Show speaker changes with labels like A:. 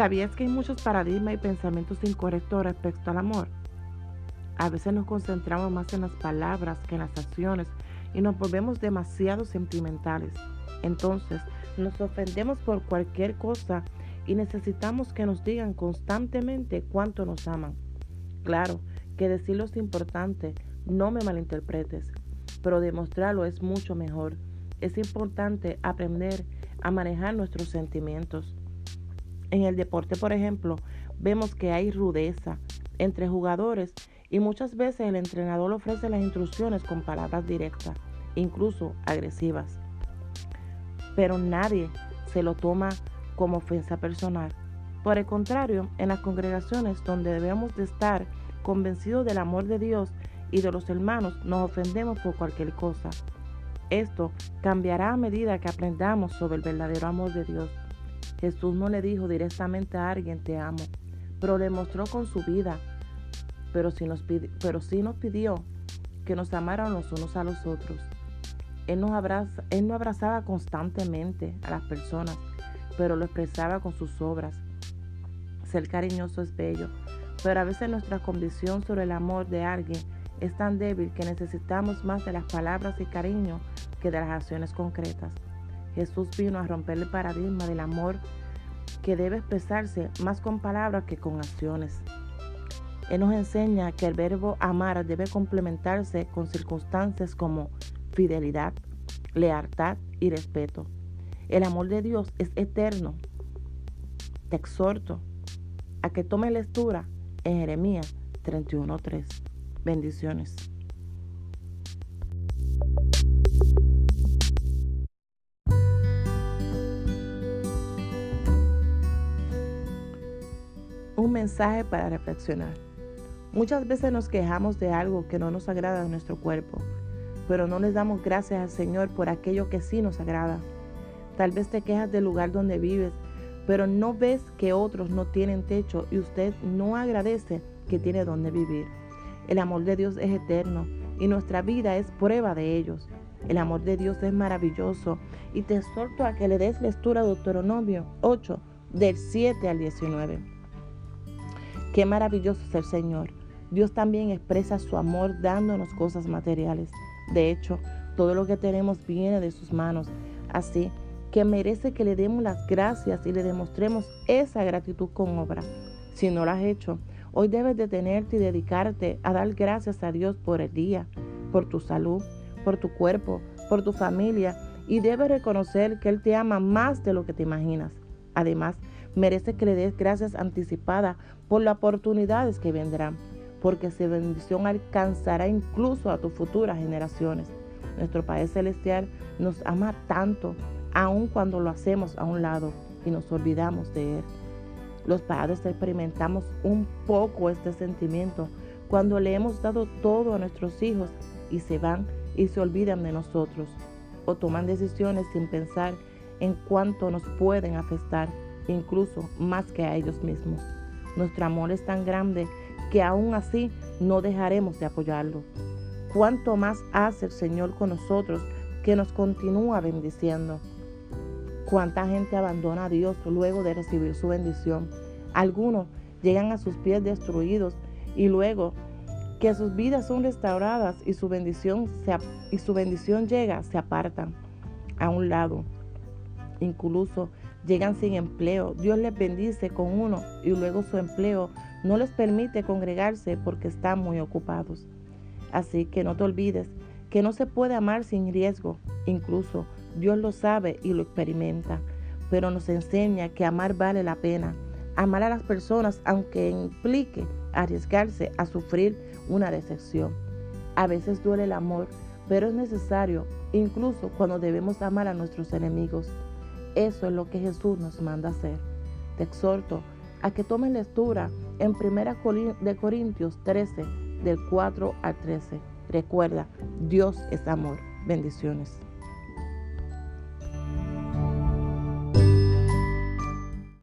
A: ¿Sabías que hay muchos paradigmas y pensamientos incorrectos respecto al amor? A veces nos concentramos más en las palabras que en las acciones y nos volvemos demasiado sentimentales. Entonces, nos ofendemos por cualquier cosa y necesitamos que nos digan constantemente cuánto nos aman. Claro que decirlo es importante, no me malinterpretes, pero demostrarlo es mucho mejor. Es importante aprender a manejar nuestros sentimientos. En el deporte, por ejemplo, vemos que hay rudeza entre jugadores y muchas veces el entrenador ofrece las instrucciones con palabras directas, incluso agresivas. Pero nadie se lo toma como ofensa personal. Por el contrario, en las congregaciones donde debemos de estar convencidos del amor de Dios y de los hermanos, nos ofendemos por cualquier cosa. Esto cambiará a medida que aprendamos sobre el verdadero amor de Dios. Jesús no le dijo directamente a alguien te amo, pero le mostró con su vida. Pero sí nos, pidió que nos amaran los unos a los otros. Él, nos abraza, él no abrazaba constantemente a las personas, pero lo expresaba con sus obras. Ser cariñoso es bello, pero a veces nuestra convicción sobre el amor de alguien es tan débil que necesitamos más de las palabras y cariño que de las acciones concretas. Jesús vino a romper el paradigma del amor que debe expresarse más con palabras que con acciones. Él nos enseña que el verbo amar debe complementarse con circunstancias como fidelidad, lealtad y respeto. El amor de Dios es eterno. Te exhorto a que tome lectura en Jeremías 31.3. Bendiciones. Mensaje para reflexionar. Muchas veces nos quejamos de algo que no nos agrada en nuestro cuerpo, pero no les damos gracias al Señor por aquello que sí nos agrada. Tal vez te quejas del lugar donde vives, pero no ves que otros no tienen techo y usted no agradece que tiene donde vivir. El amor de Dios es eterno y nuestra vida es prueba de ellos. El amor de Dios es maravilloso y te exhorto a que le des lectura a Deuteronomio 8, del 7 al 19. Qué maravilloso es el Señor. Dios también expresa su amor dándonos cosas materiales. De hecho, todo lo que tenemos viene de sus manos. Así que merece que le demos las gracias y le demostremos esa gratitud con obra. Si no lo has hecho, hoy debes detenerte y dedicarte a dar gracias a Dios por el día, por tu salud, por tu cuerpo, por tu familia y debes reconocer que Él te ama más de lo que te imaginas. Además, merece que le des gracias anticipadas por las oportunidades que vendrán, porque su bendición alcanzará incluso a tus futuras generaciones. Nuestro Padre Celestial nos ama tanto aun cuando lo hacemos a un lado y nos olvidamos de Él. Los padres experimentamos un poco este sentimiento cuando le hemos dado todo a nuestros hijos y se van y se olvidan de nosotros o toman decisiones sin pensar en cuánto nos pueden afectar, incluso más que a ellos mismos. Nuestro amor es tan grande que aún así no dejaremos de apoyarlo. Cuánto más hace el Señor con nosotros que nos continúa bendiciendo. ¿Cuánta gente abandona a Dios luego de recibir su bendición? Algunos llegan a sus pies destruidos y luego que sus vidas son restauradas y su bendición, y su bendición llega, se apartan a un lado. Incluso llegan sin empleo. Dios les bendice con uno y luego su empleo no les permite congregarse porque están muy ocupados. Así que no te olvides que no se puede amar sin riesgo. Incluso Dios lo sabe y lo experimenta, pero nos enseña que amar vale la pena. Amar a las personas aunque implique arriesgarse a sufrir una decepción. A veces duele el amor, pero es necesario, incluso cuando debemos amar a nuestros enemigos. Eso es lo que Jesús nos manda hacer. Te exhorto a que tomes lectura en 1 de Corintios 13, del 4 al 13. Recuerda, Dios es amor. Bendiciones.